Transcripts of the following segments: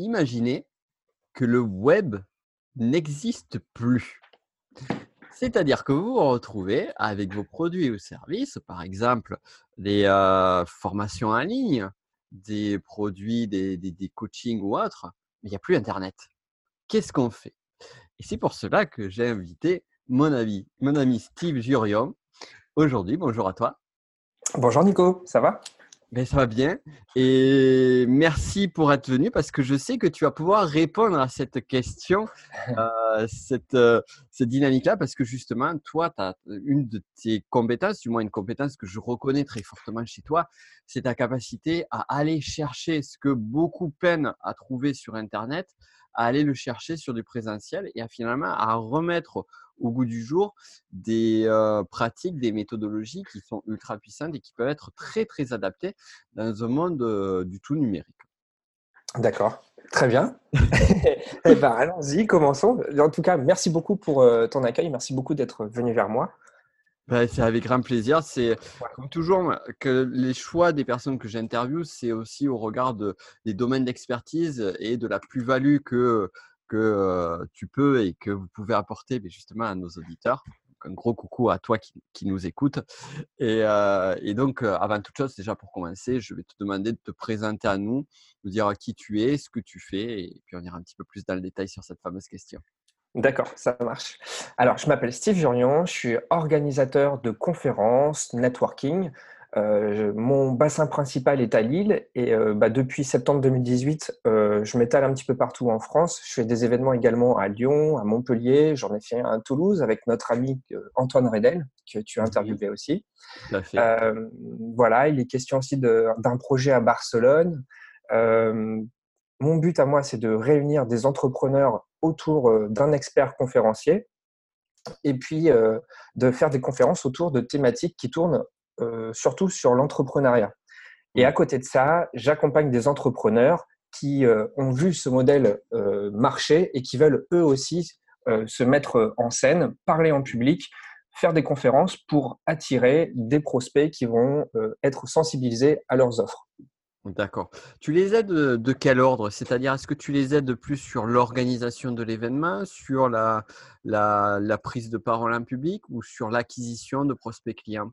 imaginez que le web n'existe plus. C'est-à-dire que vous vous retrouvez avec vos produits ou services, par exemple des euh, formations en ligne, des produits, des, des, coachings ou autres, mais il n'y a plus Internet. Qu'est-ce qu'on fait? Et c'est pour cela que j'ai invité mon ami, mon ami Steve Jurion. Aujourd'hui, bonjour à toi. Bonjour Nico, ça va? Ben, ça va bien. Et merci pour être venu parce que je sais que tu vas pouvoir répondre à cette question, euh, cette, euh, cette dynamique-là, parce que justement, toi, tu as une de tes compétences, du moins une compétence que je reconnais très fortement chez toi, c'est ta capacité à aller chercher ce que beaucoup peinent à trouver sur Internet, à aller le chercher sur du présentiel et à finalement à remettre au goût du jour des pratiques, des méthodologies qui sont ultra puissantes et qui peuvent être très, très adaptées dans un monde du tout numérique. D'accord, très bien. eh ben, allons-y, commençons. En tout cas, merci beaucoup pour ton accueil. Merci beaucoup d'être venu vers moi. Bah, c'est avec grand plaisir. C'est comme toujours que les choix des personnes que j'interviewe, c'est aussi au regard des domaines d'expertise et de la plus-value que que tu peux et que vous pouvez apporter justement à nos auditeurs. un gros coucou à toi qui, nous écoute. Et, donc, avant toute chose, déjà pour commencer, je vais te demander de te présenter à nous, de dire qui tu es, ce que tu fais, et puis on ira un petit peu plus dans le détail sur cette fameuse question. D'accord, ça marche. Alors, je m'appelle Steve Jurion, je suis organisateur de conférences, networking, euh, mon bassin principal est à Lille et euh, bah, depuis septembre 2018, euh, je m'étale un petit peu partout en France. Je fais des événements également à Lyon, à Montpellier, j'en ai fait un à Toulouse avec notre ami Antoine Redel, que tu as interviewé aussi. voilà, il est question aussi d'un projet à Barcelone. mon but à moi, c'est de réunir des entrepreneurs autour d'un expert conférencier et puis de faire des conférences autour de thématiques qui tournent euh, surtout sur l'entrepreneuriat. Et à côté de ça, j'accompagne des entrepreneurs qui euh, ont vu ce modèle euh, marcher et qui veulent eux aussi se mettre en scène, parler en public, faire des conférences pour attirer des prospects qui vont être sensibilisés à leurs offres. D'accord. Tu les aides de, quel ordre? C'est-à-dire, est-ce que tu les aides plus sur l'organisation de l'événement, sur la, la, prise de parole en public ou sur l'acquisition de prospects clients?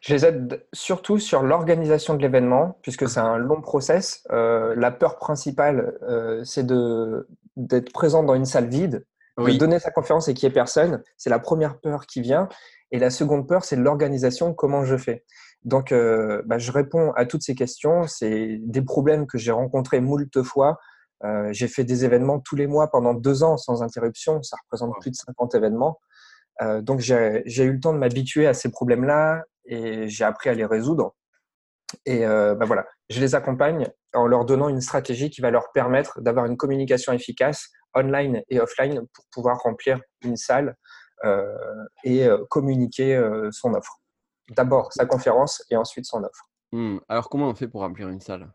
Je les aide surtout sur l'organisation de l'événement, puisque c'est un long process. Euh, la peur principale, euh, c'est d'être présent dans une salle vide, de donner sa conférence et qu'il n'y ait personne. C'est la première peur qui vient. Et la seconde peur, c'est l'organisation, comment je fais. Donc, euh, bah, je réponds à toutes ces questions. C'est des problèmes que j'ai rencontrés moult fois. j'ai fait des événements tous les mois pendant deux ans sans interruption. Ça représente plus de 50 événements. donc, j'ai eu le temps de m'habituer à ces problèmes-là, et j'ai appris à les résoudre. Et euh, bah voilà, je les accompagne en leur donnant une stratégie qui va leur permettre d'avoir une communication efficace online et offline pour pouvoir remplir une salle euh, et euh, communiquer son offre. D'abord sa conférence et ensuite son offre. Hmm. Alors comment on fait pour remplir une salle?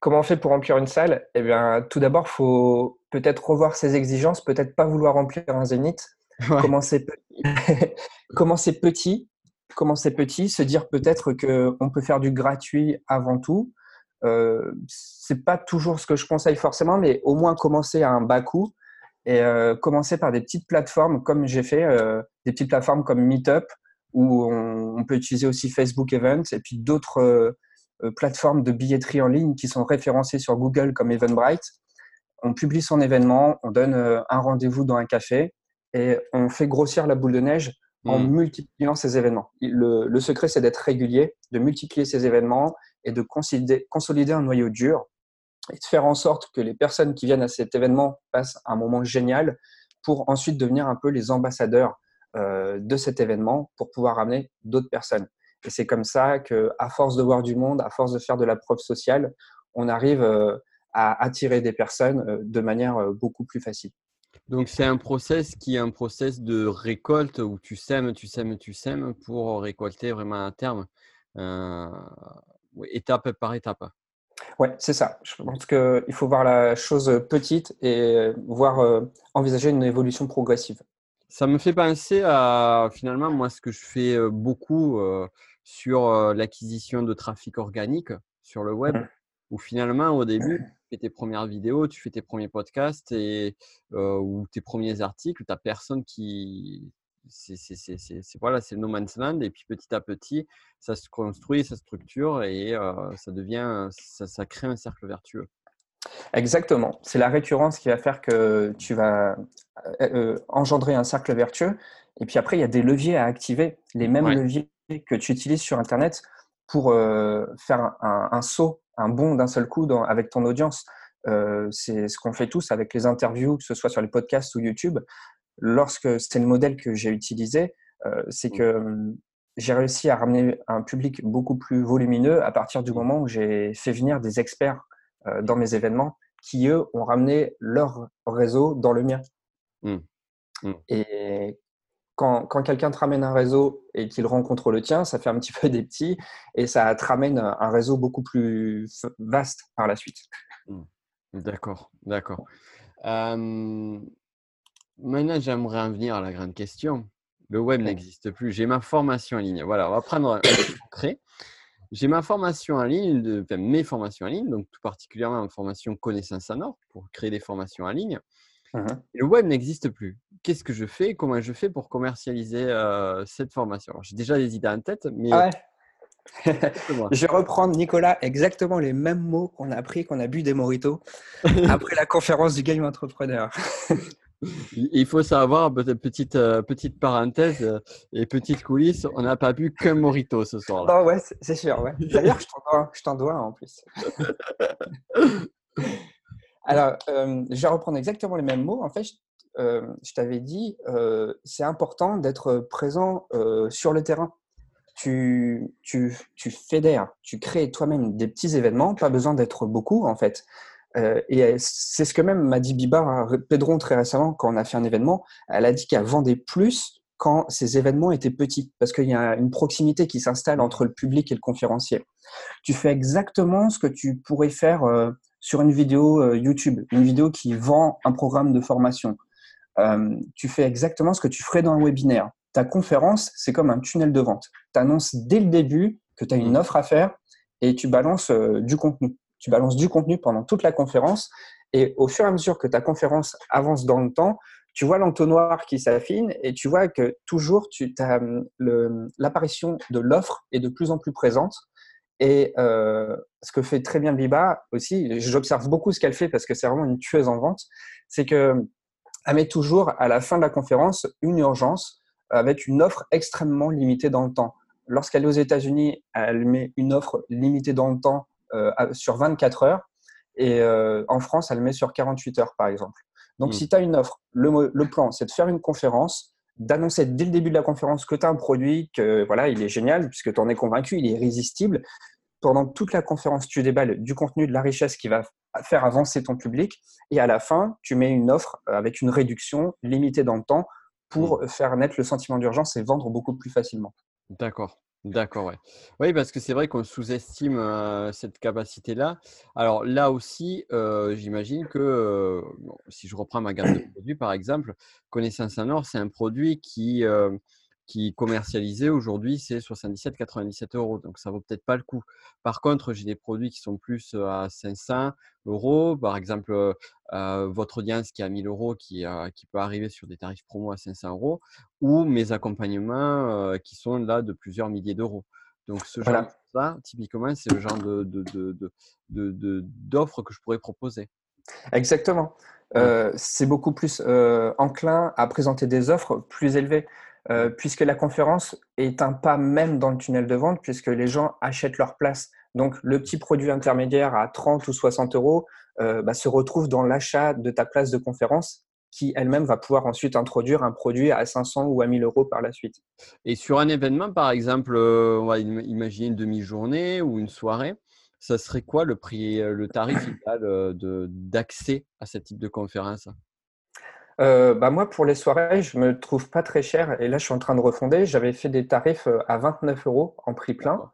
Comment on fait pour remplir une salle? Eh bien, tout d'abord, il faut peut-être revoir ses exigences, peut-être pas vouloir remplir un zénith. Commencer, Commencer petit commencer petit, se dire peut-être qu'on peut faire du gratuit avant tout. Euh, c'est pas toujours ce que je conseille forcément, mais au moins commencer à un bas coût et euh, commencer par des petites plateformes comme j'ai fait, euh, des petites plateformes comme Meetup où on, peut utiliser aussi Facebook Events et puis d'autres euh, plateformes de billetterie en ligne qui sont référencées sur Google comme Eventbrite. On publie son événement, on donne un rendez-vous dans un café et on fait grossir la boule de neige en hmm. multipliant ces événements. Le, secret, c'est d'être régulier, de multiplier ces événements et de consolider, un noyau dur et de faire en sorte que les personnes qui viennent à cet événement passent un moment génial pour ensuite devenir un peu les ambassadeurs euh, de cet événement pour pouvoir ramener d'autres personnes. Et c'est comme ça que, à force de voir du monde, à force de faire de la preuve sociale, on arrive euh, à attirer des personnes euh, de manière beaucoup plus facile. Donc, c'est un process qui est un process de récolte où tu sèmes, tu sèmes, tu sèmes pour récolter vraiment à terme, euh, étape par étape. Oui, c'est ça. Je pense qu'il faut voir la chose petite et voir euh, envisager une évolution progressive. Ça me fait penser à finalement, moi, ce que je fais euh, beaucoup sur l'acquisition de trafic organique sur le web, mmh. où finalement, au début, fais tes premières vidéos, tu fais tes premiers podcasts et, ou tes premiers articles, tu n'as personne qui. C'est voilà, le no man's land. Et puis petit à petit, ça se construit, ça structure et ça devient, ça, ça crée un cercle vertueux. Exactement. C'est la récurrence qui va faire que tu vas engendrer un cercle vertueux. Et puis après, il y a des leviers à activer, les mêmes leviers que tu utilises sur Internet pour faire un, saut, un bond d'un seul coup avec ton audience. c'est ce qu'on fait tous avec les interviews, que ce soit sur les podcasts ou YouTube. Lorsque c'est le modèle que j'ai utilisé, c'est que j'ai réussi à ramener un public beaucoup plus volumineux à partir du mmh. moment où j'ai fait venir des experts dans mes événements qui, eux, ont ramené leur réseau dans le mien. Mmh. Et quand, quand quelqu'un te ramène un réseau et qu'il rencontre le tien, ça fait un petit peu des petits et ça te ramène un réseau beaucoup plus vaste par la suite. Mmh. D'accord, d'accord. maintenant, j'aimerais en venir à la grande question. Le web n'existe plus. J'ai ma formation en ligne. Voilà, on va prendre un concret. J'ai ma formation en ligne, enfin, mes formations en ligne, donc tout particulièrement ma formation connaissance en or pour créer des formations en ligne. Mmh le web n'existe plus. Qu'est-ce que je fais? Comment je fais pour commercialiser cette formation? J'ai déjà des idées en tête, mais. Ah je vais reprendre, Nicolas, exactement les mêmes mots qu'on a appris, qu'on a bu des moritos après la conférence du Game Entrepreneur. Il faut savoir, petite, petite parenthèse et petite coulisse, on n'a pas bu qu'un morito ce soir. -là. ouais, c'est sûr. Ouais. D'ailleurs, je t'en dois, dois en plus. Alors, euh, je vais reprendre exactement les mêmes mots. En fait, je, euh, t'avais dit, euh, c'est important d'être présent sur le terrain. Tu, tu, tu fédères, tu crées toi-même des petits événements, pas besoin d'être beaucoup en fait. Et c'est ce que même m'a dit Biba Pedron très récemment quand on a fait un événement. Elle a dit qu'elle vendait plus quand ces événements étaient petits, parce qu'il y a une proximité qui s'installe entre le public et le conférencier. Tu fais exactement ce que tu pourrais faire sur une vidéo euh, YouTube, une vidéo qui vend un programme de formation. Euh, tu fais exactement ce que tu ferais dans un webinaire. Ta conférence, c'est comme un tunnel de vente. Tu annonces dès le début que tu as une mmh. offre à faire et tu balances euh, du contenu. Tu balances du contenu pendant toute la conférence et au fur et à mesure que ta conférence avance dans le temps, tu vois l'entonnoir qui s'affine et tu vois que toujours tu as l'apparition de l'offre est de plus en plus présente et euh, ce que fait très bien Biba aussi, j'observe beaucoup ce qu'elle fait parce que c'est vraiment une tueuse en vente, c'est qu'elle met toujours à la fin de la conférence une urgence avec une offre extrêmement limitée dans le temps. Lorsqu'elle est aux États-Unis, elle met une offre limitée dans le temps sur 24 heures et euh, en France, elle met sur 48 heures par exemple. Donc, mmh. si tu as une offre, le, le plan, c'est de faire une conférence d'annoncer dès le début de la conférence que tu as un produit, que voilà, il est génial, puisque tu en es convaincu, il est irrésistible. Pendant toute la conférence, tu déballes du contenu, de la richesse qui va faire avancer ton public. Et à la fin, tu mets une offre avec une réduction limitée dans le temps pour mmh. faire naître le sentiment d'urgence et vendre beaucoup plus facilement. D'accord. D'accord, ouais. Oui, parce que c'est vrai qu'on sous-estime cette capacité-là. Alors là aussi, j'imagine que si je reprends ma gamme de produits, par exemple, Connaissance en or, c'est un produit qui, qui commercialisé aujourd'hui, c'est 77-97 euros. Donc, ça vaut peut-être pas le coup. Par contre, j'ai des produits qui sont plus à 500 euros. Par exemple, votre audience qui est à 1000 euros, qui, qui peut arriver sur des tarifs promo à 500 euros, ou mes accompagnements qui sont là de plusieurs milliers d'euros. Donc, ce genre là, typiquement, c'est le genre d'offres de, de, de, que je pourrais proposer. Exactement. c'est beaucoup plus enclin à présenter des offres plus élevées. Euh, puisque la conférence est un pas même dans le tunnel de vente, puisque les gens achètent leur place. Donc, le petit produit intermédiaire à 30 ou 60 euros euh, bah, se retrouve dans l'achat de ta place de conférence qui elle-même va pouvoir ensuite introduire un produit à 500 ou à 1000 euros par la suite. Et sur un événement, par exemple, euh, on va imaginer une demi-journée ou une soirée, ça serait quoi le prix, le tarif d'accès à ce type de conférence? Euh, bah moi, pour les soirées, je me trouve pas très cher. Et là, je suis en train de refonder. J'avais fait des tarifs euh, à 29 euros en prix plein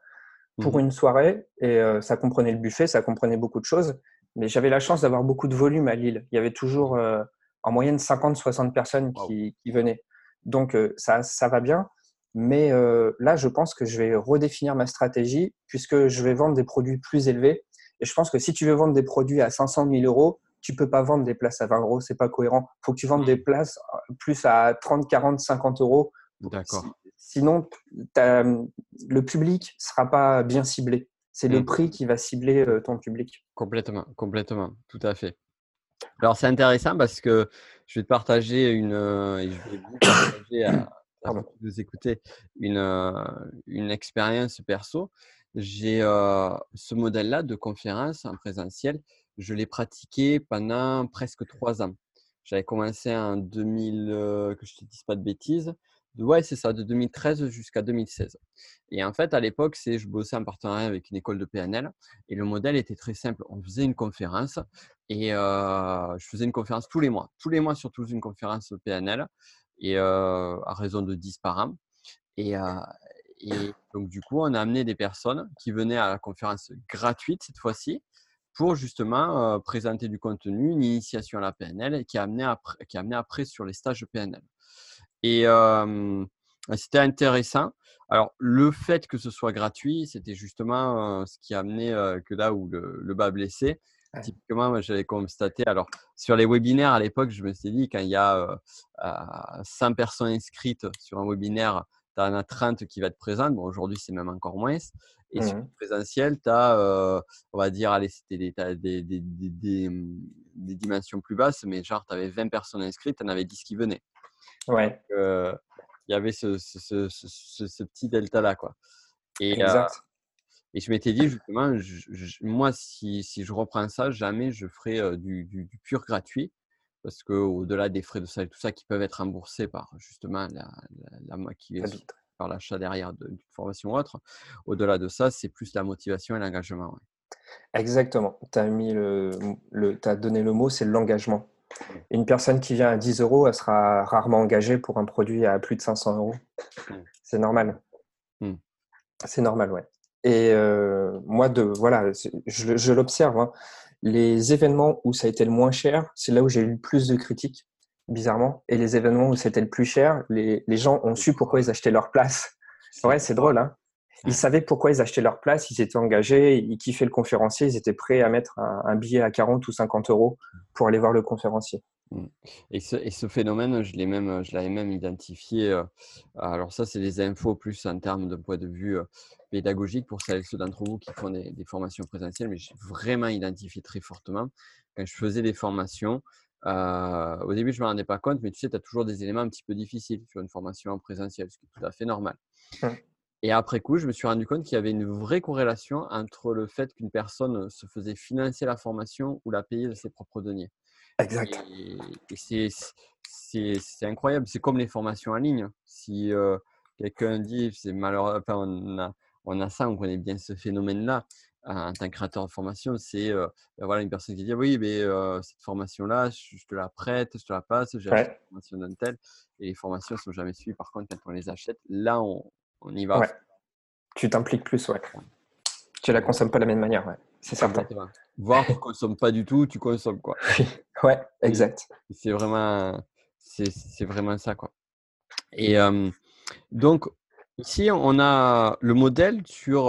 pour mmh une soirée. Et euh, ça comprenait le buffet, ça comprenait beaucoup de choses. Mais j'avais la chance d'avoir beaucoup de volume à Lille. Il y avait toujours en moyenne 50-60 personnes qui, qui, venaient. Donc, ça, ça va bien. Mais là, je pense que je vais redéfinir ma stratégie puisque je vais vendre des produits plus élevés Et je pense que si tu veux vendre des produits à 500 000 euros, tu peux pas vendre des places à 20 euros, c'est pas cohérent. Il faut que tu vendes des places euh, plus à 30, 40, 50 euros. D'accord. Sinon, le public sera pas bien ciblé. C'est le mmh. prix qui va cibler euh, ton public. Complètement, complètement, tout à fait. Alors c'est intéressant parce que je vais te partager une, euh, et je vais vous partager à, vous écouter une, une expérience perso. J'ai ce modèle-là de conférence en présentiel je l'ai pratiqué pendant presque trois ans. J'avais commencé en 2000, que je ne te dise pas de bêtises. Ouais, c'est ça, de 2013 jusqu'à 2016. Et en fait, à l'époque, c'est je bossais en partenariat avec une école de PNL et le modèle était très simple. On faisait une conférence et je faisais une conférence tous les mois. Tous les mois, surtout une conférence PNL et à raison de 10 par an. Et, et donc, du coup, on a amené des personnes qui venaient à la conférence gratuite cette fois-ci pour justement présenter du contenu, une initiation à la PNL qui a amené après, qui a amené après sur les stages de PNL. Et c'était intéressant. Alors, le fait que ce soit gratuit, c'était justement ce qui a amené que là où le, bas blessé. Typiquement, moi, j'avais constaté, alors sur les webinaires à l'époque, je me suis dit, quand il y a 100 personnes inscrites sur un webinaire, tu en as 30 qui vont être présentes. Bon, aujourd'hui, c'est même encore moins. Et sur le présentiel, tu as, on va dire, allez, c'était des, des, des, des, mmh, des, dimensions plus basses, mais genre, tu avais 20 personnes inscrites, tu en avais 10 qui venaient. Ouais. il y avait ce, ce, ce, ce petit delta-là, quoi. Et, et je m'étais dit, justement, moi, si, si, je reprends ça, jamais je ferai du, du, pur gratuit parce qu'au-delà des frais de salle et tout ça qui peuvent être remboursés par justement la, la, la qui est par l'achat derrière d'une formation ou autre, au-delà de ça, c'est plus la motivation et l'engagement. Exactement. Tu as, mis le, le as donné le mot, c'est l'engagement. Une personne qui vient à 10 euros, elle sera rarement engagée pour un produit à plus de 500 euros. Mmh. C'est normal. Mmh. C'est normal, ouais. Et euh, moi, de, voilà, je, je l'observe. Hein les événements où ça a été le moins cher, c'est là où j'ai eu le plus de critiques, bizarrement. Et les événements où c'était le plus cher, les, gens ont su pourquoi ils achetaient leur place. Ouais, c'est drôle, hein ils savaient pourquoi ils achetaient leur place, ils étaient engagés, ils kiffaient le conférencier, ils étaient prêts à mettre un, billet à 40 ou 50 euros pour aller voir le conférencier. Mmh. Et ce, et ce phénomène, je l'ai même, je l'avais même identifié. Euh, alors ça, c'est des infos plus en termes de point de vue euh, pédagogique pour celles ceux d'entre vous qui font des, formations présentielles, mais j'ai vraiment identifié très fortement quand je faisais des formations. Euh, au début, je ne me rendais pas compte, mais tu sais, tu as toujours des éléments un petit peu difficiles sur une formation en présentiel, ce qui est tout à fait normal. Mmh. Et après coup, je me suis rendu compte qu'il y avait une vraie corrélation entre le fait qu'une personne se faisait financer la formation ou la payer de ses propres deniers. Exact. Et, c'est incroyable. C'est comme les formations en ligne. Si euh, quelqu'un dit, c'est malheureux, enfin, on, a, on a ça, on connaît bien ce phénomène-là en tant que créateur de formation, c'est euh, voilà, une personne qui dit oui, mais euh, cette formation-là, je, te la prête, je te la passe, j'ai acheté la formation d'un tel. Et les formations ne sont jamais suivies. Par contre, quand on les achète, là, on, on y va. Tu t'impliques plus, ouais. Tu la consommes pas de la même manière, ouais. C'est certain. Voir tu ne consommes pas du tout, tu consommes quoi. ouais, exact. C'est vraiment, c'est vraiment ça quoi. Et donc ici on a le modèle sur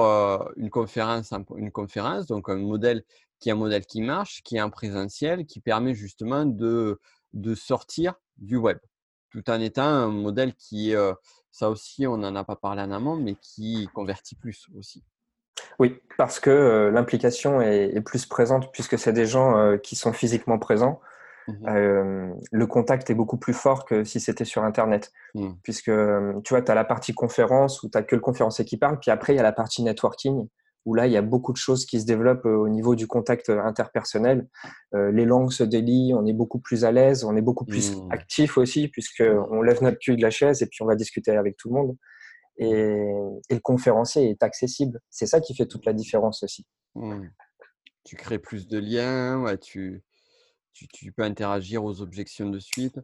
une conférence, une conférence, donc un modèle qui est un modèle qui marche, qui est en présentiel, qui permet justement de, de sortir du web, tout en étant un modèle qui, ça aussi on n'en a pas parlé en amont, mais qui convertit plus aussi. Oui, parce que euh, l'implication est, plus présente puisque c'est des gens euh, qui sont physiquement présents. Mmh euh, le contact est beaucoup plus fort que si c'était sur Internet. Mmh. Puisque tu vois, tu as la partie conférence où tu n'as que le conférencier qui parle, puis après, il y a la partie networking où là, il y a beaucoup de choses qui se développent au niveau du contact interpersonnel. les langues se délient, on est beaucoup plus à l'aise, on est beaucoup plus mmh. actif aussi, puisqu'on lève notre cul de la chaise et puis on va discuter avec tout le monde et, le conférencier est accessible. C'est ça qui fait toute la différence aussi. Tu crées plus de liens, ouais, tu, tu, peux interagir aux objections de suite.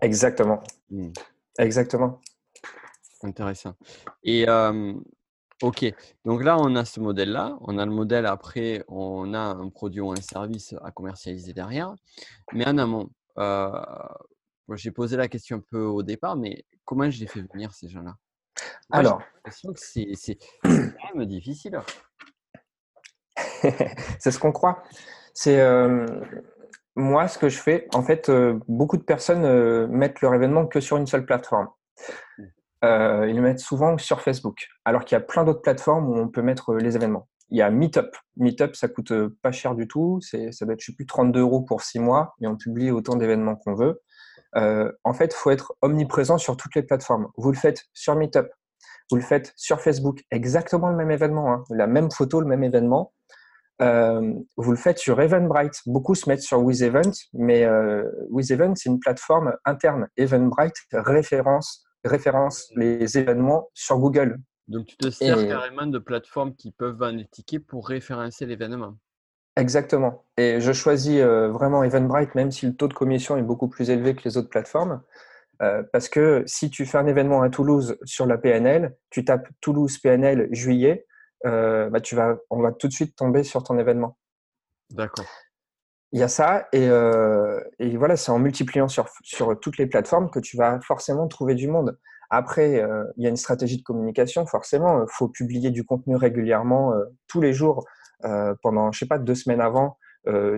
Exactement. Mmh. Exactement. Intéressant. Et ok, donc là, on a ce modèle-là. On a le modèle après, on a un produit ou un service à commercialiser derrière. Mais en amont, euh, j'ai posé la question un peu au départ, mais comment j'ai fait venir ces gens-là? Alors, c'est quand même difficile. c'est ce qu'on croit. C'est euh, moi ce que je fais. En fait, euh, beaucoup de personnes euh, mettent leur événement que sur une seule plateforme. ils le mettent souvent sur Facebook, alors qu'il y a plein d'autres plateformes où on peut mettre les événements. Il y a Meetup. Meetup, ça coûte pas cher du tout. C'est, ça doit être, je sais plus, 32 euros pour six mois et on publie autant d'événements qu'on veut. en fait, il faut être omniprésent sur toutes les plateformes. Vous le faites sur Meetup, vous le faites sur Facebook, exactement le même événement, hein. la même photo, le même événement. Euh, vous le faites sur Eventbrite. Beaucoup se mettent sur WithEvent, mais euh, WithEvent, c'est une plateforme interne. Eventbrite référence, référence les événements sur Google. Donc, tu te sers carrément de plateformes qui peuvent vendre des tickets pour référencer l'événement. Exactement. Et je choisis euh, vraiment Eventbrite, même si le taux de commission est beaucoup plus élevé que les autres plateformes. Euh, parce que si tu fais un événement à Toulouse sur la PNL, tu tapes Toulouse PNL juillet, euh, bah tu vas, on va tout de suite tomber sur ton événement. D'accord. Il y a ça, et, euh, et voilà, c'est en multipliant sur, sur, toutes les plateformes que tu vas forcément trouver du monde. Après, il y a une stratégie de communication, forcément. Il faut publier du contenu régulièrement, tous les jours, pendant, je sais pas, deux semaines avant,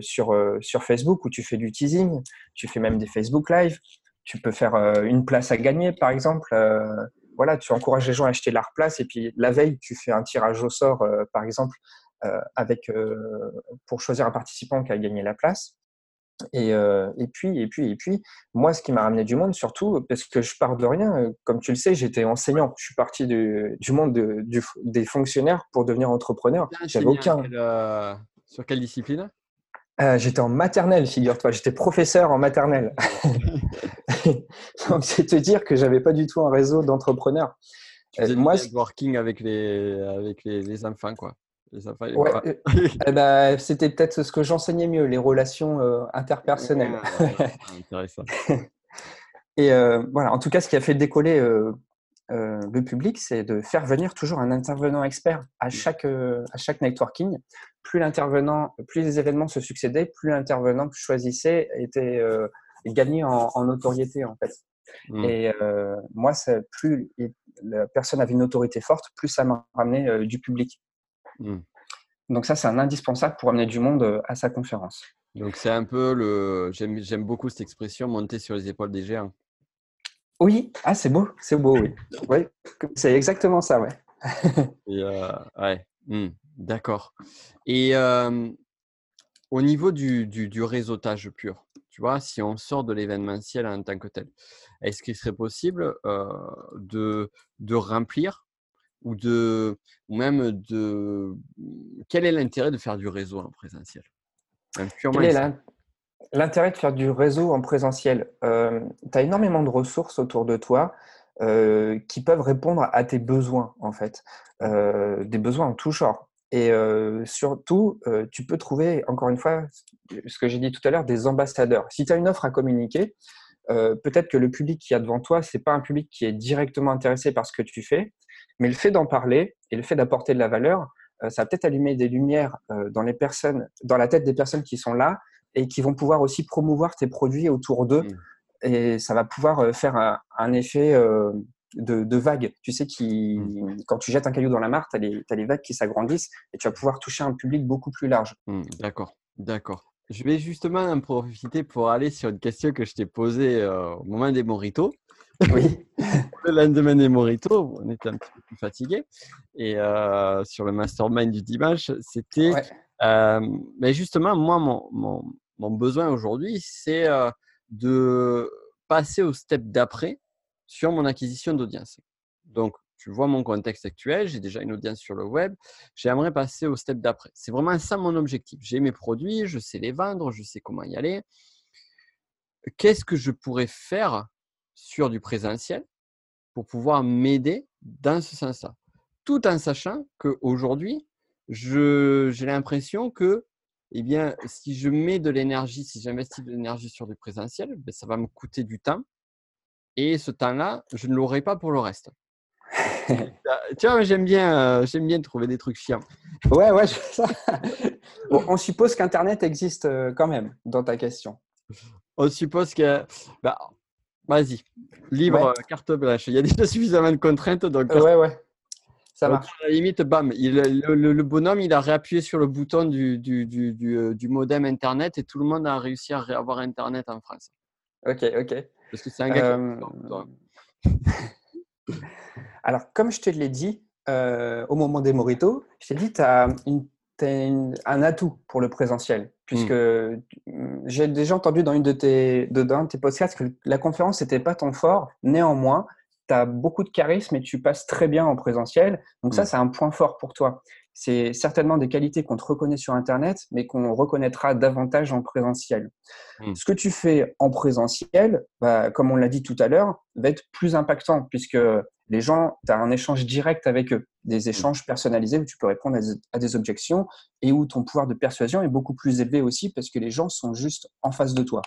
sur, sur Facebook, où tu fais du teasing, tu fais même des Facebook Live tu peux faire euh, une place à gagner, par exemple. Euh, voilà, tu encourages les gens à acheter leur place et puis la veille, tu fais un tirage au sort, euh, par exemple, avec, pour choisir un participant qui a gagné la place. Et, et, puis, et puis, et puis, moi, ce qui m'a ramené du monde, surtout, parce que je pars de rien, comme tu le sais, j'étais enseignant. Je suis parti du, du monde de, des fonctionnaires pour devenir entrepreneur. J'avais aucun. sur quelle discipline? Euh, j'étais en maternelle, figure-toi. J'étais professeur en maternelle. Donc, c'est te dire que j'avais pas du tout un réseau d'entrepreneurs. Euh, moi, working avec les avec les, enfants, quoi. Euh, eh ben, c'était peut-être ce que j'enseignais mieux, les relations interpersonnelles. intéressant. Et voilà, en tout cas, ce qui a fait décoller le public, c'est de faire venir toujours un intervenant expert à mmh. chaque, à chaque networking plus l'intervenant, plus les événements se succédaient, plus l'intervenant que je choisissais était euh, gagné en, notoriété en fait. Mmh. Et euh, moi, plus la personne avait une autorité forte, plus ça m'a ramené euh, du public. Mmh. Donc ça, c'est un indispensable pour amener du monde à sa conférence. Donc c'est un peu le, j'aime beaucoup cette expression, monter sur les épaules des géants. Oui, ah c'est beau, c'est beau, oui. oui c'est exactement ça, ouais. Et ouais. Mmh. D'accord. Et au niveau du, du, réseautage pur, tu vois, si on sort de l'événementiel en tant que tel, est-ce qu'il serait possible de, de remplir ou de ou même de quel est l'intérêt de faire du réseau en présentiel? L'intérêt de faire du réseau en présentiel, tu as énormément de ressources autour de toi qui peuvent répondre à tes besoins en fait, des besoins en tout genre. Et surtout, tu peux trouver, encore une fois, ce que j'ai dit tout à l'heure, des ambassadeurs. Si tu as une offre à communiquer, peut-être que le public qui a devant toi, ce n'est pas un public qui est directement intéressé par ce que tu fais, mais le fait d'en parler et le fait d'apporter de la valeur, ça va peut-être allumer des lumières dans les personnes, dans la tête des personnes qui sont là et qui vont pouvoir aussi promouvoir tes produits autour d'eux. Mmh. Et ça va pouvoir faire un effet de, vagues. Tu sais, qui, mmh. quand tu jettes un caillou dans la mare, tu as, les vagues qui s'agrandissent et tu vas pouvoir toucher un public beaucoup plus large. Mmh, d'accord, d'accord. Je vais justement en profiter pour aller sur une question que je t'ai posée euh, au moment des moritos. Oui. le lendemain des moritos, on était un petit peu plus fatigué. Et euh, sur le mastermind du dimanche, c'était. Euh, mais justement, moi, mon, mon besoin aujourd'hui, c'est de passer au step d'après sur mon acquisition d'audience. Donc, tu vois mon contexte actuel, j'ai déjà une audience sur le web, j'aimerais passer au step d'après. C'est vraiment ça mon objectif. J'ai mes produits, je sais les vendre, je sais comment y aller. Qu'est-ce que je pourrais faire sur du présentiel pour pouvoir m'aider dans ce sens-là? Tout en sachant qu'aujourd'hui, j'ai l'impression que eh bien, si je mets de l'énergie, si j'investis de l'énergie sur du présentiel, ben, ça va me coûter du temps et ce temps-là, je ne l'aurai pas pour le reste. tu vois, j'aime bien, euh, j'aime bien trouver des trucs chiants. Ouais, ouais, ça. on suppose qu'Internet existe euh, quand même dans ta question. On suppose que. Bah, vas-y, libre, euh, carte blanche. Il y a déjà suffisamment de contraintes. Donc... ouais, ouais. Ça marche. À la limite, bam, le, bonhomme, il a réappuyé sur le bouton du, du, du, euh, du, modem Internet et tout le monde a réussi à avoir Internet en France. Ok, ok. Parce que c'est un gars euh... Alors, comme je te l'ai dit euh, au moment des moritos, je t'ai dit, tu as, un atout pour le présentiel. Puisque hmm. j'ai déjà entendu dans une de tes, de, dans tes podcasts que la conférence n'était pas ton fort. Néanmoins, tu as beaucoup de charisme et tu passes très bien en présentiel. Donc, ça, hmm. c'est un point fort pour toi. C'est certainement des qualités qu'on te reconnaît sur Internet, mais qu'on reconnaîtra davantage en présentiel. Hmm. Ce que tu fais en présentiel, bah, comme on l'a dit tout à l'heure, va être plus impactant puisque les gens, tu as un échange direct avec eux, des mmh. échanges personnalisés où tu peux répondre à des, objections et où ton pouvoir de persuasion est beaucoup plus élevé aussi parce que les gens sont juste en face de toi.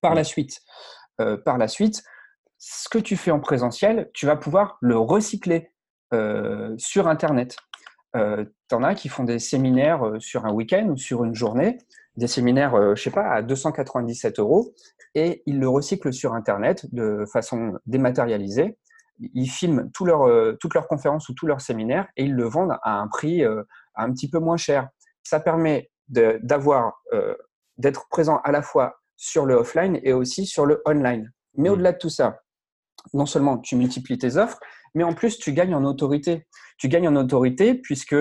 Par la suite, euh, par la suite, ce que tu fais en présentiel, tu vas pouvoir le recycler euh, sur Internet. Euh, tu en as qui font des séminaires sur un week-end ou sur une journée, des séminaires, je sais pas, à 297 euros, et ils le recyclent sur Internet de façon dématérialisée ils filment euh, toutes leurs conférences ou tous leurs séminaires et ils le vendent à un prix euh, un petit peu moins cher. Ça permet d'avoir, euh, d'être présent à la fois sur le offline et aussi sur le online. Mais mmh. au-delà de tout ça, non seulement tu multiplies tes offres, mais en plus tu gagnes en autorité. Tu gagnes en autorité puisque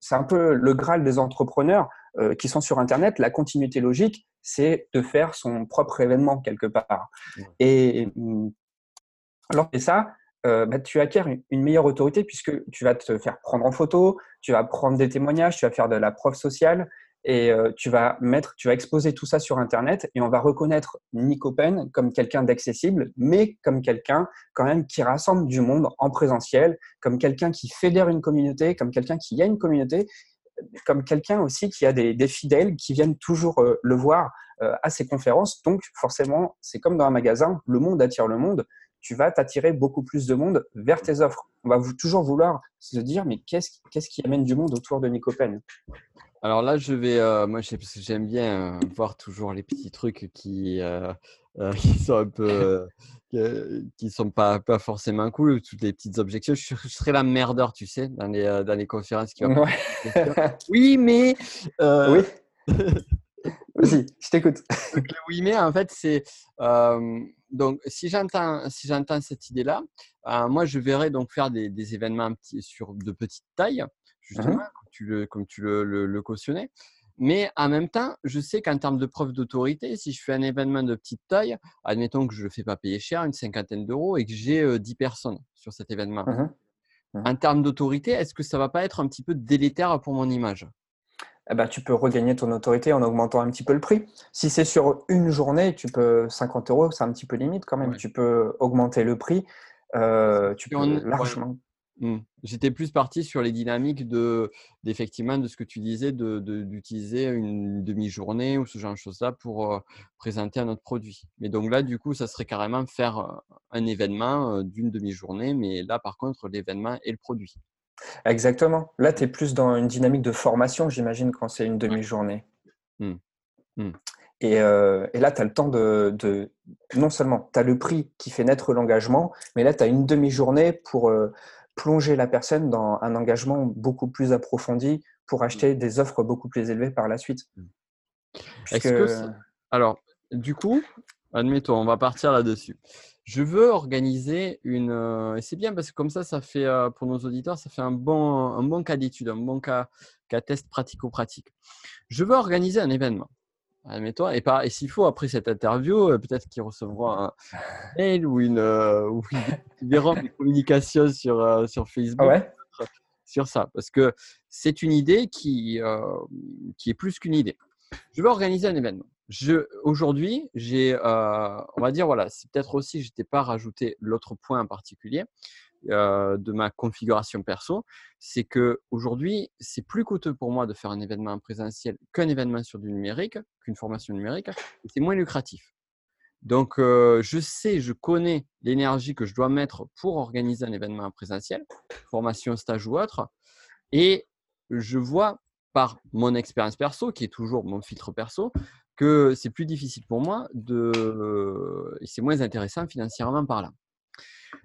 c'est un peu le graal des entrepreneurs qui sont sur Internet. La continuité logique, c'est de faire son propre événement quelque part. Mmh. Et alors, et ça, euh, bah, tu acquiers une, meilleure autorité puisque tu vas te faire prendre en photo, tu vas prendre des témoignages, tu vas faire de la preuve sociale et euh, tu vas mettre, tu vas exposer tout ça sur Internet et on va reconnaître Nico Pen comme quelqu'un d'accessible, mais comme quelqu'un quand même qui rassemble du monde en présentiel, comme quelqu'un qui fédère une communauté, comme quelqu'un qui a une communauté, comme quelqu'un aussi qui a des, fidèles qui viennent toujours euh, le voir à ses conférences. Donc forcément, c'est comme dans un magasin, le monde attire le monde tu vas t'attirer beaucoup plus de monde vers tes offres. On va toujours vouloir se dire, mais qu'est-ce qui amène du monde autour de Nicopen Alors là, je vais, euh, moi, j'aime bien euh, voir toujours les petits trucs qui, euh, qui sont un peu, qui sont pas, pas forcément cool, toutes les petites objections. Je, serai la merdeur, tu sais, dans les, dans les conférences. Qui oui, mais. Oui. Vas-y, je t'écoute. oui, mais en fait, c'est donc, si j'entends si j'entends cette idée-là, euh, moi, je verrais donc faire des, des événements sur de petite taille, justement, mmh comme tu le, comme tu le, le, cautionnais. Mais en même temps, je sais qu'en termes de preuve d'autorité, si je fais un événement de petite taille, admettons que je ne le fais pas payer cher, une cinquantaine d'euros, et que j'ai 10 personnes sur cet événement. Mmh mmh. En termes d'autorité, est-ce que ça ne va pas être un petit peu délétère pour mon image? Eh ben, tu peux regagner ton autorité en augmentant un petit peu le prix. Si c'est sur une journée, tu peux 50 euros, c'est un petit peu limite quand même. Tu peux augmenter le prix. Euh, tu peux largement. Mmh. J'étais plus parti sur les dynamiques de, d'effectivement de ce que tu disais, de, d'utiliser une demi-journée ou ce genre de choses-là pour euh, présenter un autre produit. Mais donc là, du coup, ça serait carrément faire un événement d'une demi-journée, mais là, par contre, l'événement et le produit. Exactement. Là, tu es plus dans une dynamique de formation, j'imagine, quand c'est une demi-journée. Mmh. Mmh. Euh, et, là, tu as le temps de, Non seulement, tu as le prix qui fait naître l'engagement, mais là, tu as une demi-journée pour euh, plonger la personne dans un engagement beaucoup plus approfondi pour acheter mmh. des offres beaucoup plus élevées par la suite. Alors, du coup, admettons, on va partir là-dessus je veux organiser une. Euh, et c'est bien parce que comme ça, ça fait euh, pour nos auditeurs, ça fait un bon, un bon cas d'étude, un bon cas, cas test pratico-pratique. Je veux organiser un événement. Admettons, et, et s'il faut, après cette interview, euh, peut-être qu'ils recevront un mail ou une, ou ils verront des communications sur, sur Facebook sur ça. Parce que c'est une idée qui, qui est plus qu'une idée. Je veux organiser un événement aujourd'hui, j'ai, euh, on va dire, voilà, c'est peut-être aussi, je n'étais pas rajouté l'autre point en particulier euh, de ma configuration perso, c'est que aujourd'hui, c'est plus coûteux pour moi de faire un événement en présentiel qu'un événement sur du numérique, qu'une formation numérique, et c'est moins lucratif. Donc, euh, je sais, je connais l'énergie que je dois mettre pour organiser un événement en présentiel, formation, stage ou autre, et je vois par mon expérience perso, qui est toujours mon filtre perso, que c'est plus difficile pour moi de, et c'est moins intéressant financièrement par là.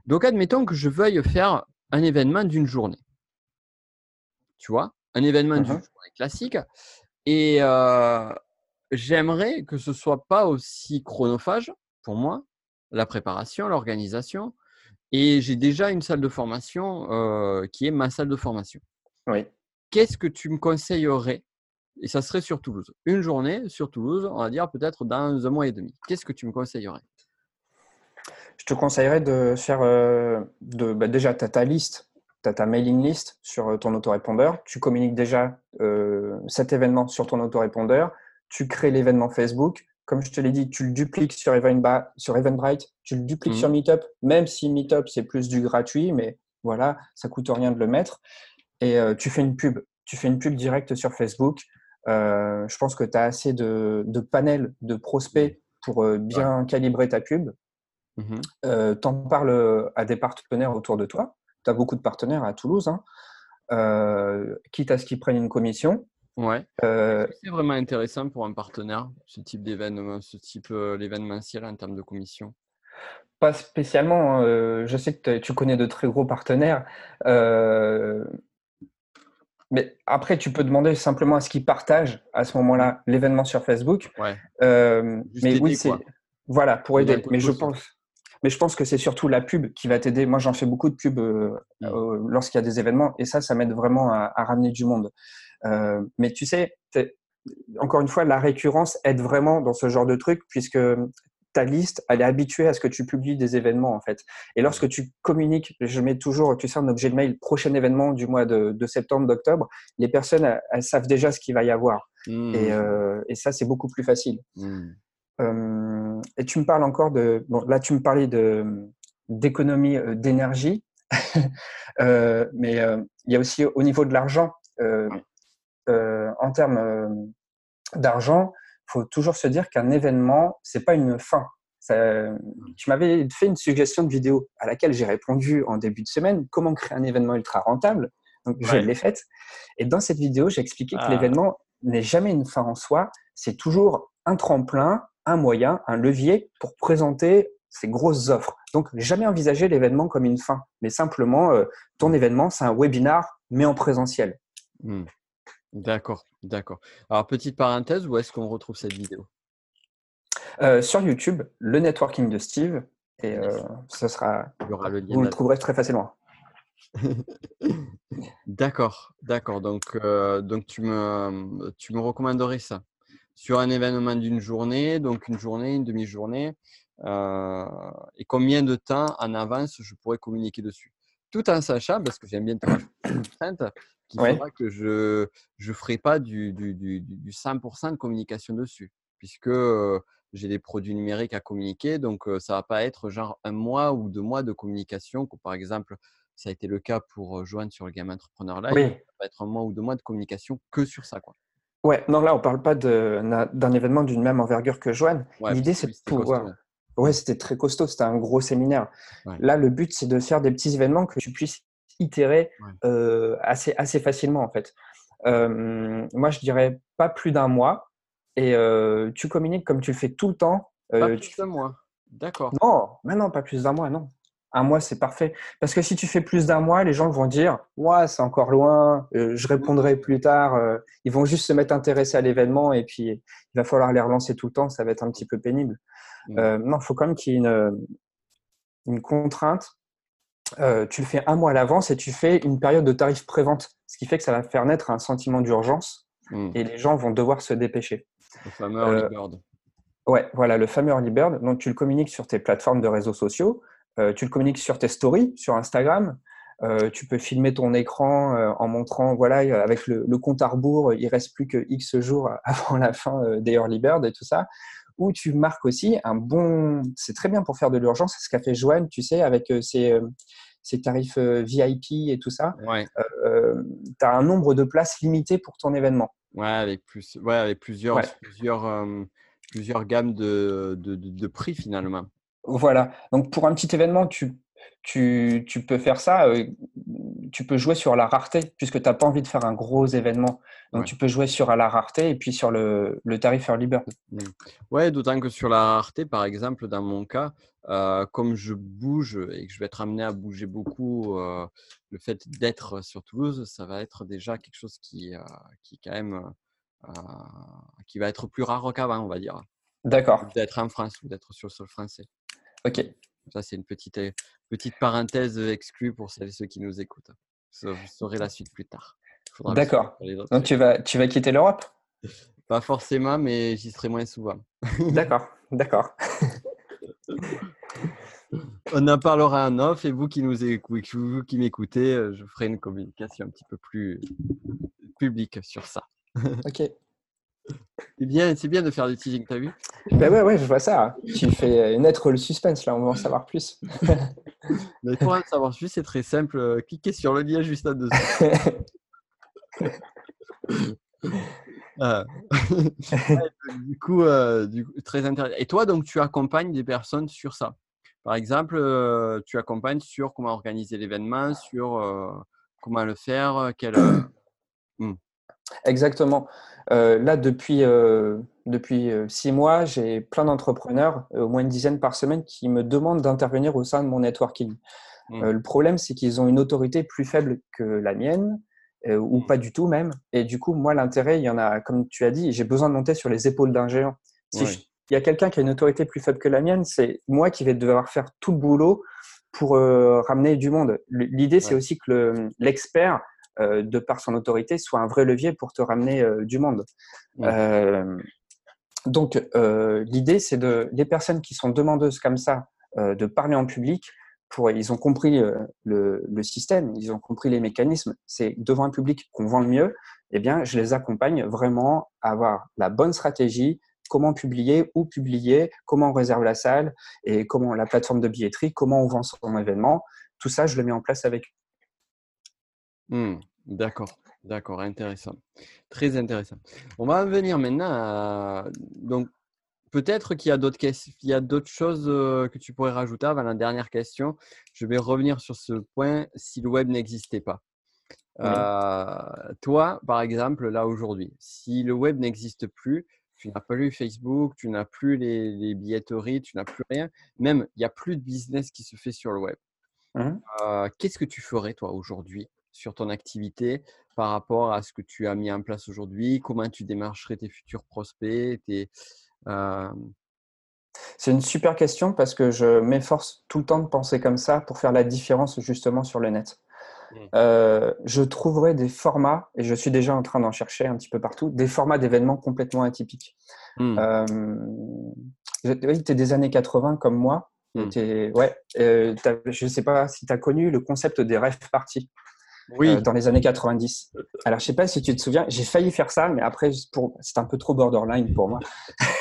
Donc, admettons que je veuille faire un événement d'une journée. tu vois, un événement du Mhm. journée classique. Et j'aimerais que ce soit pas aussi chronophage pour moi, la préparation, l'organisation. Et j'ai déjà une salle de formation qui est ma salle de formation. Oui. Qu'est-ce que tu me conseillerais Et ça serait sur Toulouse. Une journée sur Toulouse, on va dire peut-être dans un mois et demi. Qu'est-ce que tu me conseillerais? Je te conseillerais de faire euh, de, bah, déjà, tu as ta liste, tu as ta mailing list sur euh, ton autorépondeur. Tu communiques déjà euh, cet événement sur ton autorépondeur. Tu crées l'événement Facebook. Comme je te l'ai dit, tu le dupliques sur, Eventbrite, tu le dupliques Mhm. sur Meetup, même si Meetup, c'est plus du gratuit, mais voilà, ça coûte rien de le mettre. Et euh, tu fais une pub. Tu fais une pub directe sur Facebook. Euh, je pense que tu as assez de, de panels de prospects pour euh, bien calibrer ta pub. Euh, T'en parles à des partenaires autour de toi. Tu as beaucoup de partenaires à Toulouse, hein. Euh, quitte à ce qu'ils prennent une commission. Ouais. Euh, C'est vraiment intéressant pour un partenaire, ce type d'événement, ce type l'événementiel en termes de commission? pas spécialement. euh, je sais que tu connais de très gros partenaires. mais après, tu peux demander simplement à ce qu'ils partagent à ce moment-là l'événement sur Facebook. Ouais. Mais oui, c'est voilà pour aider. Mais je pense, mais je pense que c'est surtout la pub qui va t'aider. Moi, j'en fais beaucoup de pubs euh, Mm. euh, lorsqu'il y a des événements, et ça, ça m'aide vraiment à, à ramener du monde. Euh, mais tu sais, encore une fois, la récurrence aide vraiment dans ce genre de truc, puisque ta liste, elle est habituée à ce que tu publies des événements en fait. Et lorsque tu communiques, je mets toujours, tu sais, un objet de mail prochain événement du mois de, de septembre, d'octobre. Les personnes, elles, elles savent déjà ce qu'il va y avoir, Mhm. et, euh, et ça, c'est beaucoup plus facile. Mhm. Euh, et tu me parles encore de. Bon, là, tu me parlais de d'économie euh, d'énergie, Euh, mais il y a aussi au niveau de l'argent. en termes d'argent, il faut toujours se dire qu'un événement, c'est pas une fin. Ça, tu m'avais fait une suggestion de vidéo à laquelle j'ai répondu en début de semaine. Comment créer un événement ultra rentable Donc, je Ouais. l'ai faite. Et dans cette vidéo, j'ai expliqué Ah. que l'événement n'est jamais une fin en soi. C'est toujours un tremplin, un moyen, un levier pour présenter ces grosses offres. Donc, jamais envisager l'événement comme une fin, mais simplement, euh, ton événement, c'est un webinar, mais en présentiel. Mhm. D'accord, d'accord. Alors, petite parenthèse, où est-ce qu'on retrouve cette vidéo? Euh, sur YouTube, le networking de Steve, et euh, ce sera, Il y aura le lien vous le trouverez très facilement. D'accord, d'accord. Donc, euh, donc tu me, tu me recommanderais ça? Sur un événement d'une journée, donc une journée, une demi-journée, euh, et combien de temps en avance je pourrais communiquer dessus. Tout en sachant, parce que j'aime bien une contrainte, qu'il Ouais. faudra que je ne ferai pas du, du, du, du 100% de communication dessus, puisque euh, j'ai des produits numériques à communiquer, donc euh, ça ne va pas être genre un mois ou deux mois de communication, comme par exemple ça a été le cas pour euh, Joanne sur le Game Entrepreneur Live. Oui. Ça va être un mois ou deux mois de communication que sur ça. Quoi. Ouais, non, là, on parle pas d'un événement d'une même envergure que Joanne. Ouais, L'idée, c'est de pouvoir. costaud. Ouais, c'était très costaud, c'était un gros séminaire. Ouais. Là, le but, c'est de faire des petits événements que tu puisses itérer Ouais. euh, assez, assez facilement, en fait. Euh, moi, je dirais pas plus d'un mois. Et euh, tu communiques comme tu le fais tout le temps. Pas plus tu- d'un mois. D'accord. Non, mais non, pas plus d'un mois, non. Un mois, c'est parfait. Parce que si tu fais plus d'un mois, les gens vont dire Ouais, c'est encore loin, euh, je répondrai plus tard. euh, ils vont juste se mettre intéressés à l'événement et puis il va falloir les relancer tout le temps, ça va être un petit peu pénible. Mm. Euh, non, il faut quand même qu'il y ait une, une contrainte. Tu le fais un mois à l'avance et tu fais une période de tarif prévente, ce qui fait que ça va faire naître un sentiment d'urgence Mm. et les gens vont devoir se dépêcher. Le fameux early bird. Ouais, voilà, le fameux early bird. Donc, tu le communiques sur tes plateformes de réseaux sociaux, tu le communiques sur tes stories, sur Instagram. Euh, tu peux filmer ton écran euh, en montrant, voilà, euh, avec le, le compte à rebours, il reste plus que X jours avant la fin euh, des early bird et tout ça. Ou tu marques aussi un bon. C'est très bien pour faire de l'urgence, c'est ce qu'a fait Joanne, tu sais, avec euh, ses, euh, ses tarifs euh, VIP et tout ça. Ouais. tu as un nombre de places limité pour ton événement. Ouais, avec, plus, ouais, avec plusieurs, Ouais. plusieurs, euh, plusieurs gammes de, de, de- de prix finalement. Voilà. Donc, pour un petit événement, tu, tu, tu peux faire ça. euh, tu peux jouer sur la rareté, puisque tu n'as pas envie de faire un gros événement. Donc, tu peux jouer sur la rareté et puis sur le, le tarif Early Bird. Mmh. Ouais, d'autant que sur la rareté, par exemple, dans mon cas, euh, comme je bouge et que je vais être amené à bouger beaucoup, euh, le fait d'être sur Toulouse, ça va être déjà quelque chose qui, qui quand même, qui va être plus rare qu'avant, on va dire. D'accord. D'être en France ou d'être sur le sol français. Ok. Ça, c'est une petite, petite parenthèse exclue pour celles et ceux qui nous écoutent. Vous saurez la suite plus tard. D'accord. Donc, tu vas, tu vas quitter l'Europe? Pas forcément, mais j'y serai moins souvent. d'accord, d'accord. On en parlera en off et vous qui nous écoutez, vous qui m'écoutez, euh, je ferai une communication un petit peu plus publique sur ça. ok. C'est bien, c'est bien de faire des teasing, t'as vu? Ben ouais, ouais, je vois ça. Hein. Tu fais naître le suspense, là, on va en savoir plus. Mais pour en savoir plus, c'est très simple. Euh, cliquez sur le lien juste en dessous. Ah. du, coup, euh, du, très intéressant. Et toi, donc, tu accompagnes des personnes sur ça? Par exemple, euh, tu accompagnes sur comment organiser l'événement, sur comment le faire, quel. Hmm. Exactement. Euh, là, depuis, euh, depuis euh, six mois, j'ai plein d'entrepreneurs, au moins une dizaine par semaine, qui me demandent d'intervenir au sein de mon networking. Mmh. le problème, c'est qu'ils ont une autorité plus faible que la mienne, ou mmh. pas du tout même. Et du coup, moi, l'intérêt, il y en a, comme tu as dit, j'ai besoin de monter sur les épaules d'un géant. Si il y a quelqu'un qui a une autorité plus faible que la mienne, c'est moi qui vais devoir faire tout le boulot pour ramener du monde. L'idée, c'est aussi que l'expert de par son autorité, soit un vrai levier pour te ramener euh, du monde. Euh, donc, l'idée, c'est de les personnes qui sont demandeuses comme ça de parler en public. Pour, ils ont compris le, système, ils ont compris les mécanismes. C'est devant un public qu'on vend le mieux. Eh bien, je les accompagne vraiment à avoir la bonne stratégie, comment publier, où publier, comment on réserve la salle et comment la plateforme de billetterie, comment on vend son événement. Tout ça, je le mets en place avec Mmh. D'accord, d'accord, intéressant. Très intéressant. On va venir maintenant à... Donc, peut-être qu'il y a d'autres il y a d'autres choses que tu pourrais rajouter avant la dernière question. Je vais revenir sur ce point si le web n'existait pas. toi, par exemple, là aujourd'hui, si le web n'existe plus, tu n'as plus Facebook, tu n'as plus les, billetteries, tu n'as plus rien. Même, il n'y a plus de business qui se fait sur le web. Mmh qu'est-ce que tu ferais, toi, aujourd'hui? Sur ton activité par rapport à ce que tu as mis en place aujourd'hui? Comment tu démarcherais tes futurs prospects C'est une super question parce que je m'efforce tout le temps de penser comme ça pour faire la différence justement sur le net. Mmh. je trouverai des formats, et je suis déjà en train d'en chercher un petit peu partout, des formats d'événements complètement atypiques. Mmh. tu es des années 80 comme moi. Mmh. Ouais, je ne sais pas si tu as connu le concept des rêves parties oui. Euh, dans les années 90. Alors, je sais pas si tu te souviens, j'ai failli faire ça, mais après, c'est un peu trop borderline pour moi.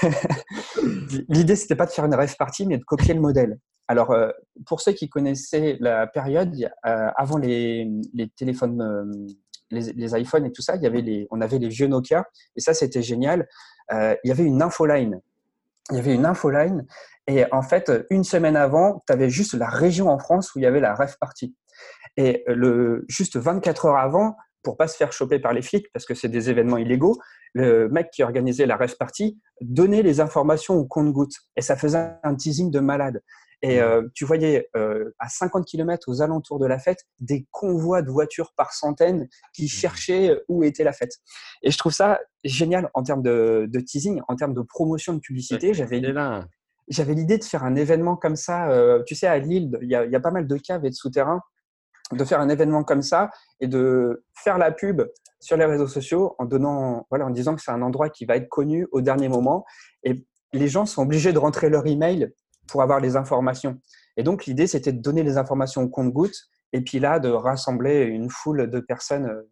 L'idée, c'était pas de faire une rêve partie, mais de copier le modèle. Alors, euh, pour ceux qui connaissaient la période, euh, avant les, téléphones, les, les, iPhones et tout ça, il y avait les, on avait les vieux Nokia, et ça, c'était génial. il y avait une infoline. Il y avait une infoline, et en fait, une semaine avant, tu avais juste la région en France où il y avait la rêve partie. Et le, juste 24 heures avant, pour pas se faire choper par les flics, parce que c'est des événements illégaux, le mec qui organisait la rêve party donnait les informations au compte-gouttes. Et ça faisait un teasing de malade. Et euh, tu voyais euh, à 50 km aux alentours de la fête des convois de voitures par centaines qui mmh. cherchaient où était la fête. Et je trouve ça génial en termes de, teasing, en termes de promotion de publicité. J'avais j'avais l'idée de faire un événement comme ça. Euh, tu sais, à Lille, il y, a, il y, a, pas mal de caves et de souterrains de faire un événement comme ça et de faire la pub sur les réseaux sociaux en donnant, voilà, en disant que c'est un endroit qui va être connu au dernier moment. Et les gens sont obligés de rentrer leur email pour avoir les informations. Et donc, l'idée, c'était de donner les informations au compte-gouttes et puis là, de rassembler une foule de personnes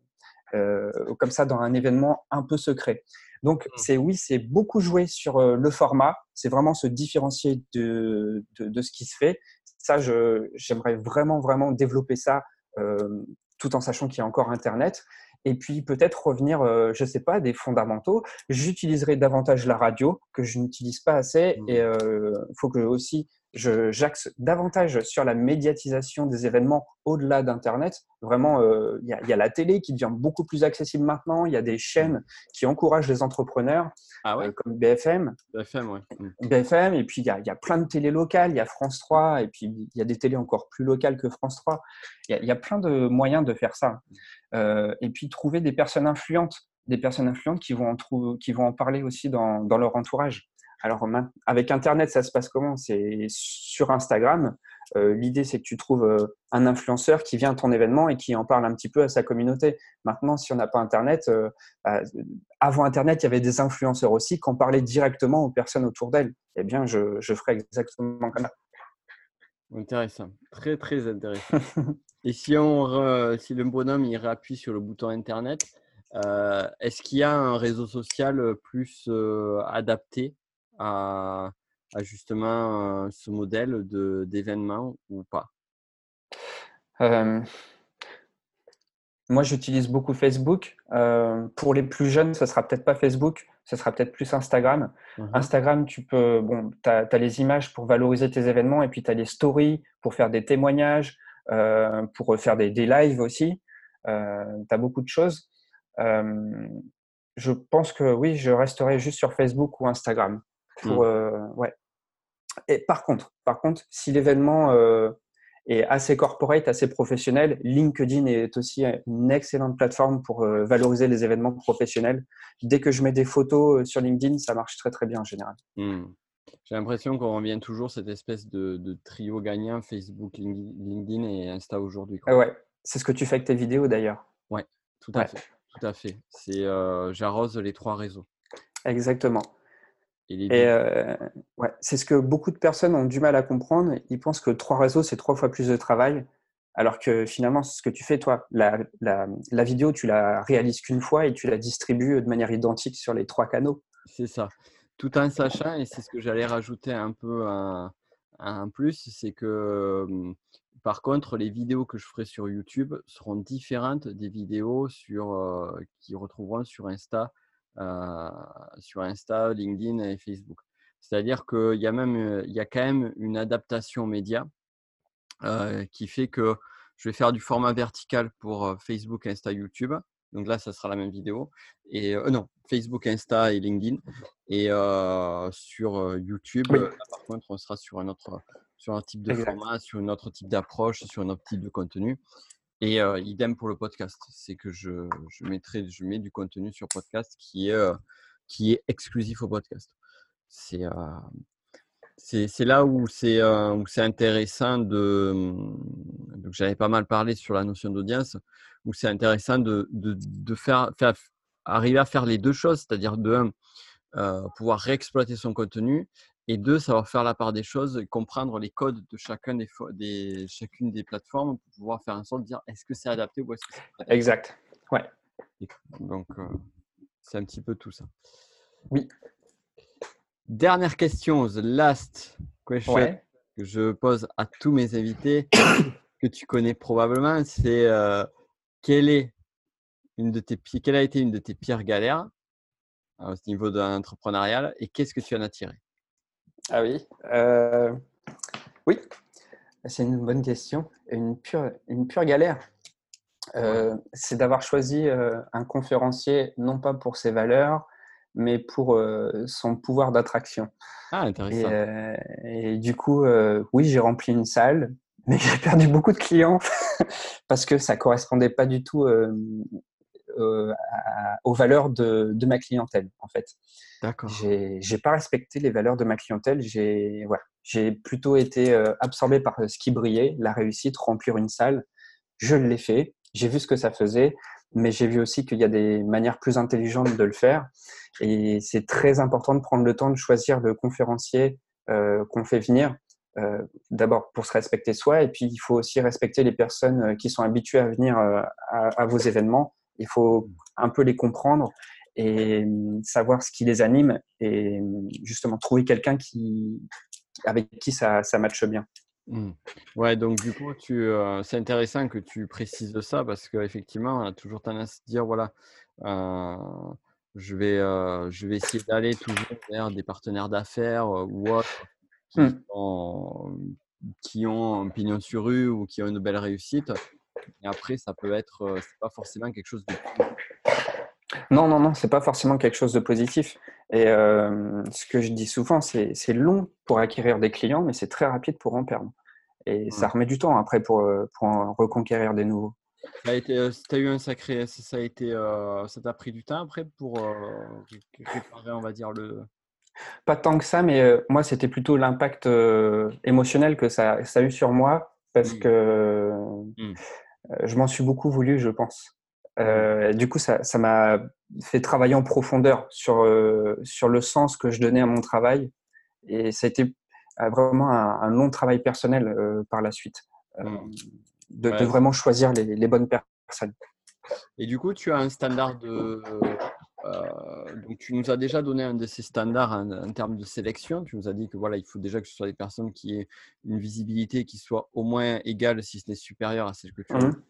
euh, comme ça dans un événement un peu secret. Donc, mmh. c'est oui, c'est beaucoup jouer sur euh, le format. C'est vraiment se différencier de, de, ce qui se fait. Ça, j'aimerais vraiment, vraiment développer ça euh, tout en sachant qu'il y a encore Internet. Et puis peut-être revenir, euh, je ne sais pas, des fondamentaux. J'utiliserai davantage la radio que je n'utilise pas assez. Mmh. Et il faut que aussi j'axe davantage sur la médiatisation des événements au-delà d'Internet. Vraiment, euh, il y, a la télé qui devient beaucoup plus accessible maintenant. Il y a des chaînes qui encouragent les entrepreneurs, ah euh, comme BFM. BFM, oui. Mm. BFM, et puis il y, a, y, a, plein de télés locales. Il y a France 3, et puis il y a des télés encore plus locales que France 3. Il y, a plein de moyens de faire ça. Euh, et puis trouver des personnes influentes, des personnes influentes qui vont en, qui vont en parler aussi dans, dans leur entourage. Alors, avec Internet, ça se passe comment? C'est sur Instagram. Euh, l'idée, c'est que tu trouves euh, un influenceur qui vient à ton événement et qui en parle un petit peu à sa communauté. Maintenant, si on n'a pas Internet, euh, bah, avant Internet, il y avait des influenceurs aussi qui en parlaient directement aux personnes autour d'elles. Eh bien, je, je ferai exactement comme ça. Intéressant, très très intéressant. et si, on, si le bonhomme il réappuie sur le bouton Internet, est-ce qu'il y a un réseau social plus adapté? À, justement ce modèle d'événement ou pas? Moi, j'utilise beaucoup Facebook. pour les plus jeunes, ce sera peut-être pas Facebook, ce sera peut-être plus Instagram. Mmh Instagram, tu peux, bon, tu as, les images pour valoriser tes événements et puis tu as les stories pour faire des témoignages, pour faire des, des lives aussi. tu as beaucoup de choses. je pense que oui, je resterai juste sur Facebook ou Instagram. Pour, mmh. euh, ouais. Et par contre, par contre, si l'événement euh, est assez corporate, assez professionnel, LinkedIn est aussi une excellente plateforme pour euh, valoriser les événements professionnels. Dès que je mets des photos sur LinkedIn, ça marche très très bien en général. Mmh. J'ai l'impression qu'on revient toujours à cette espèce de, trio gagnant Facebook, LinkedIn et Insta aujourd'hui. ouais, c'est ce que tu fais avec tes vidéos d'ailleurs. Ouais, tout à fait. Tout à fait. C'est j'arrose les trois réseaux. Exactement. Et, euh, ouais, c'est ce que beaucoup de personnes ont du mal à comprendre. Ils pensent que trois réseaux, c'est trois fois plus de travail. Alors que finalement, ce que tu fais, toi, la, la, la vidéo, tu la réalises qu'une fois et tu la distribues de manière identique sur les trois canaux. C'est ça. Tout en sachant, et c'est ce que j'allais rajouter un peu un, un plus, c'est que par contre, les vidéos que je ferai sur YouTube seront différentes des vidéos sur, euh, qui retrouveront sur Insta sur Insta, LinkedIn et Facebook. C'est-à-dire qu'il y, a même, euh, il y a quand même une adaptation média euh, qui fait que je vais faire du format vertical pour Facebook, Insta, YouTube. Donc là, ça sera la même vidéo. Et non, Facebook, Insta et LinkedIn. Et sur YouTube, par contre, on sera sur un autre, sur un type de format, sur un autre type d'approche, sur un autre type de contenu. Et idem pour le podcast, c'est que je, je, mettrai, je mets du contenu sur podcast qui est, qui est exclusif au podcast. C'est c'est là où c'est c'est intéressant de. Mmh, donc j'avais pas mal parlé sur la notion d'audience, où c'est intéressant de, de, de faire, faire, arriver à faire les deux choses, c'est-à-dire de un, pouvoir réexploiter son contenu et deux, savoir faire la part des choses, comprendre les codes de chacun des, des, chacune des plateformes pour pouvoir faire en sorte de dire est-ce que c'est adapté ou est-ce que c'est Exact. Ouais. donc, euh, c'est un petit peu tout ça. Oui. Dernière question, the last question que je pose à tous mes invités, que tu connais probablement, c'est euh, quelle, est une de tes, quelle a été une de tes pires galères au niveau de l'entrepreneurial et qu'est-ce que tu en as tiré? Ah oui. Euh, oui, c'est une bonne question. Une pure, une pure galère. Euh, c'est d'avoir choisi euh, un conférencier non pas pour ses valeurs, mais pour son pouvoir d'attraction. Ah, intéressant. Et, du coup, oui, j'ai rempli une salle, mais j'ai perdu beaucoup de clients parce que ça correspondait pas du tout euh, aux valeurs de, ma clientèle, en fait. D'accord. J'ai pas respecté les valeurs de ma clientèle. J'ai voilà, j'ai plutôt été euh, absorbé par ce qui brillait, la réussite, remplir une salle. Je l'ai fait. J'ai vu ce que ça faisait, mais j'ai vu aussi qu'il y a des manières plus intelligentes de le faire. Et c'est très important de prendre le temps de choisir le conférencier euh, qu'on fait venir. D'abord pour se respecter soi, et puis il faut aussi respecter les personnes qui sont habituées à venir à, vos événements il faut un peu les comprendre et hum, savoir ce qui les anime et hum, justement trouver quelqu'un qui, avec qui ça, ça matche bien. Mmh. Ouais, donc du coup, euh, c'est intéressant que tu précises ça parce qu'effectivement, on a toujours tendance à dire voilà, euh, je, vais, euh, je vais essayer d'aller toujours vers des partenaires d'affaires ou autres qui, mmh. qui ont un pignon sur rue ou qui ont une belle réussite. Et après, ça peut être, c'est pas forcément quelque chose de non, non, non, c'est pas forcément quelque chose de positif. Et ce que je dis souvent, c'est long pour acquérir des clients, mais c'est très rapide pour en perdre. Et ça remet du temps après pour, pour en reconquérir des nouveaux. Ça a été, as eu un sacré, ça a été, ça t'a pris du temps après pour réparer, on va dire le. Pas tant que ça, mais moi c'était plutôt l'impact émotionnel que ça, ça, a eu sur moi parce mmh. que mmh. Je m'en suis beaucoup voulu, je pense. Mmh. du coup, ça m'a fait travailler en profondeur sur, sur le sens que je donnais à mon travail. Et ça a été vraiment un, long travail personnel par la suite de, vraiment choisir les, bonnes personnes. Et du coup, tu as un standard de. Euh, donc, tu nous as déjà donné un de ces standards en, termes de sélection. Tu nous as dit que voilà, il faut déjà que ce soit des personnes qui aient une visibilité qui soit au moins égale, si ce n'est supérieure à celle que tu as. Mmh.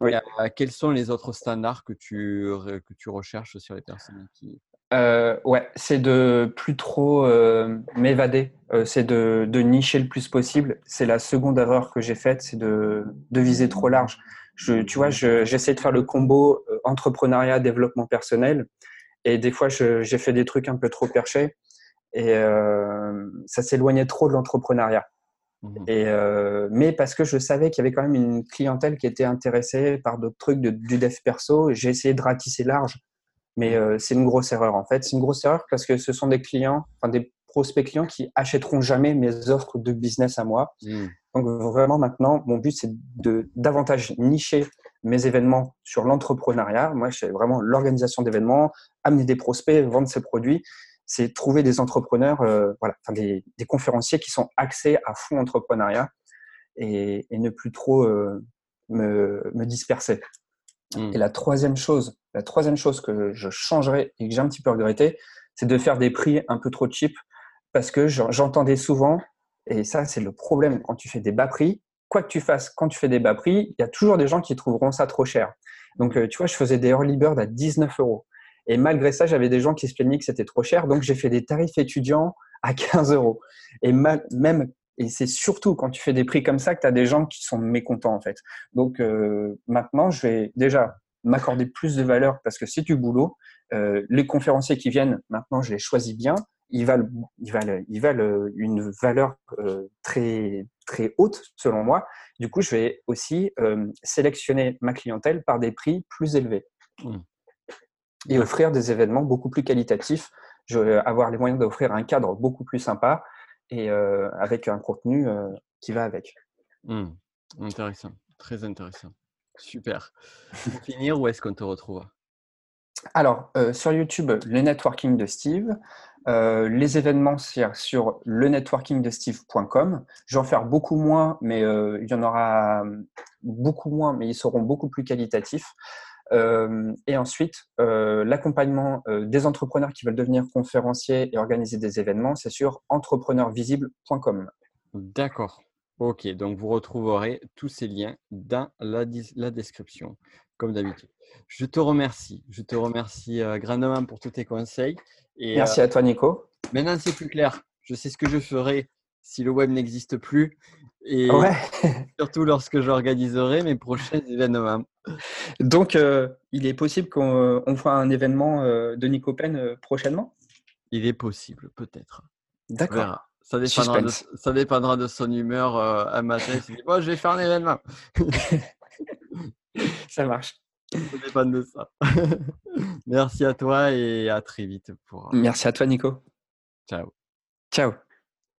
Oui. Euh, quels sont les autres standards que tu, que tu recherches sur les personnes qui, euh, ouais, c'est de plus trop euh, m'évader, c'est de, de, nicher le plus possible. C'est la seconde erreur que j'ai faite, c'est de, de, viser trop large. Je, tu vois, j'essaie de faire le combo entrepreneuriat, développement personnel, et des fois j'ai fait des trucs un peu trop perchés, et ça s'éloignait trop de l'entrepreneuriat. Mmh. Et mais parce que je savais qu'il y avait quand même une clientèle qui était intéressée par d'autres trucs de, du dev perso, j'ai essayé de ratisser large mais euh, c'est une grosse erreur en fait. C'est une grosse erreur parce que ce sont des clients, enfin des prospects clients qui achèteront jamais mes offres de business à moi. Mmh. Donc vraiment maintenant, mon but c'est de davantage nicher mes événements sur l'entrepreneuriat. Moi, c'est vraiment l'organisation d'événements, amener des prospects, vendre ses produits. C'est trouver des entrepreneurs, euh, voilà, enfin des, des, conférenciers qui sont axés à fond entrepreneuriat et, et ne plus trop euh, me, me disperser. Mmh. Et la troisième chose, la troisième chose que je changerais et que j'ai un petit peu regretté, c'est de faire des prix un peu trop cheap parce que j'entendais souvent, et ça c'est le problème quand tu fais des bas prix, quoi que tu fasses, quand tu fais des bas prix, il y a toujours des gens qui trouveront ça trop cher. Donc euh, tu vois, je faisais des early bird à 19 euros. Et malgré ça, j'avais des gens qui se plaignaient que c'était trop cher. Donc j'ai fait des tarifs étudiants à 15 euros. Et même et c'est surtout quand tu fais des prix comme ça que tu as des gens qui sont mécontents en fait. Donc euh, maintenant, je vais déjà m'accorder plus de valeur parce que c'est du boulot. Euh, les conférenciers qui viennent, maintenant, je les choisis bien. Ils valent, ils valent, ils valent euh, une valeur euh, très, très haute selon moi. Du coup, je vais aussi euh, sélectionner ma clientèle par des prix plus élevés mmh. et offrir des événements beaucoup plus qualitatifs. Je vais avoir les moyens d'offrir un cadre beaucoup plus sympa et avec un contenu qui va avec. Mmh. Intéressant, très intéressant. Super. Pour finir, où est-ce qu'on te retrouve? Alors, euh, sur YouTube, le networking de Steve. Euh, les événements sur, sur le networkingdesteve.com. Je vais en faire beaucoup moins, mais euh, il y en aura beaucoup moins, mais ils seront beaucoup plus qualitatifs. et ensuite, l'accompagnement des entrepreneurs qui veulent devenir conférenciers et organiser des événements, c'est sur entrepreneurvisible.com. D'accord. Ok, donc vous retrouverez tous ces liens dans la, description, comme d'habitude. Je te remercie. Je te remercie euh, grandement pour tous tes conseils. Et, Merci euh, à toi, Nico. Maintenant, c'est plus clair. Je sais ce que je ferai si le web n'existe plus. Et surtout lorsque j'organiserai mes prochains événements. Donc, euh, il est possible qu'on fasse un événement de Nico Pen prochainement? Il est possible, peut-être. D'accord. Ça dépendra, de, ça dépendra de son humeur euh, un matin. Il se dit, je vais faire un événement. ça marche. De ça. Merci à toi et à très vite. Pour... Merci à toi, Nico. Ciao. Ciao.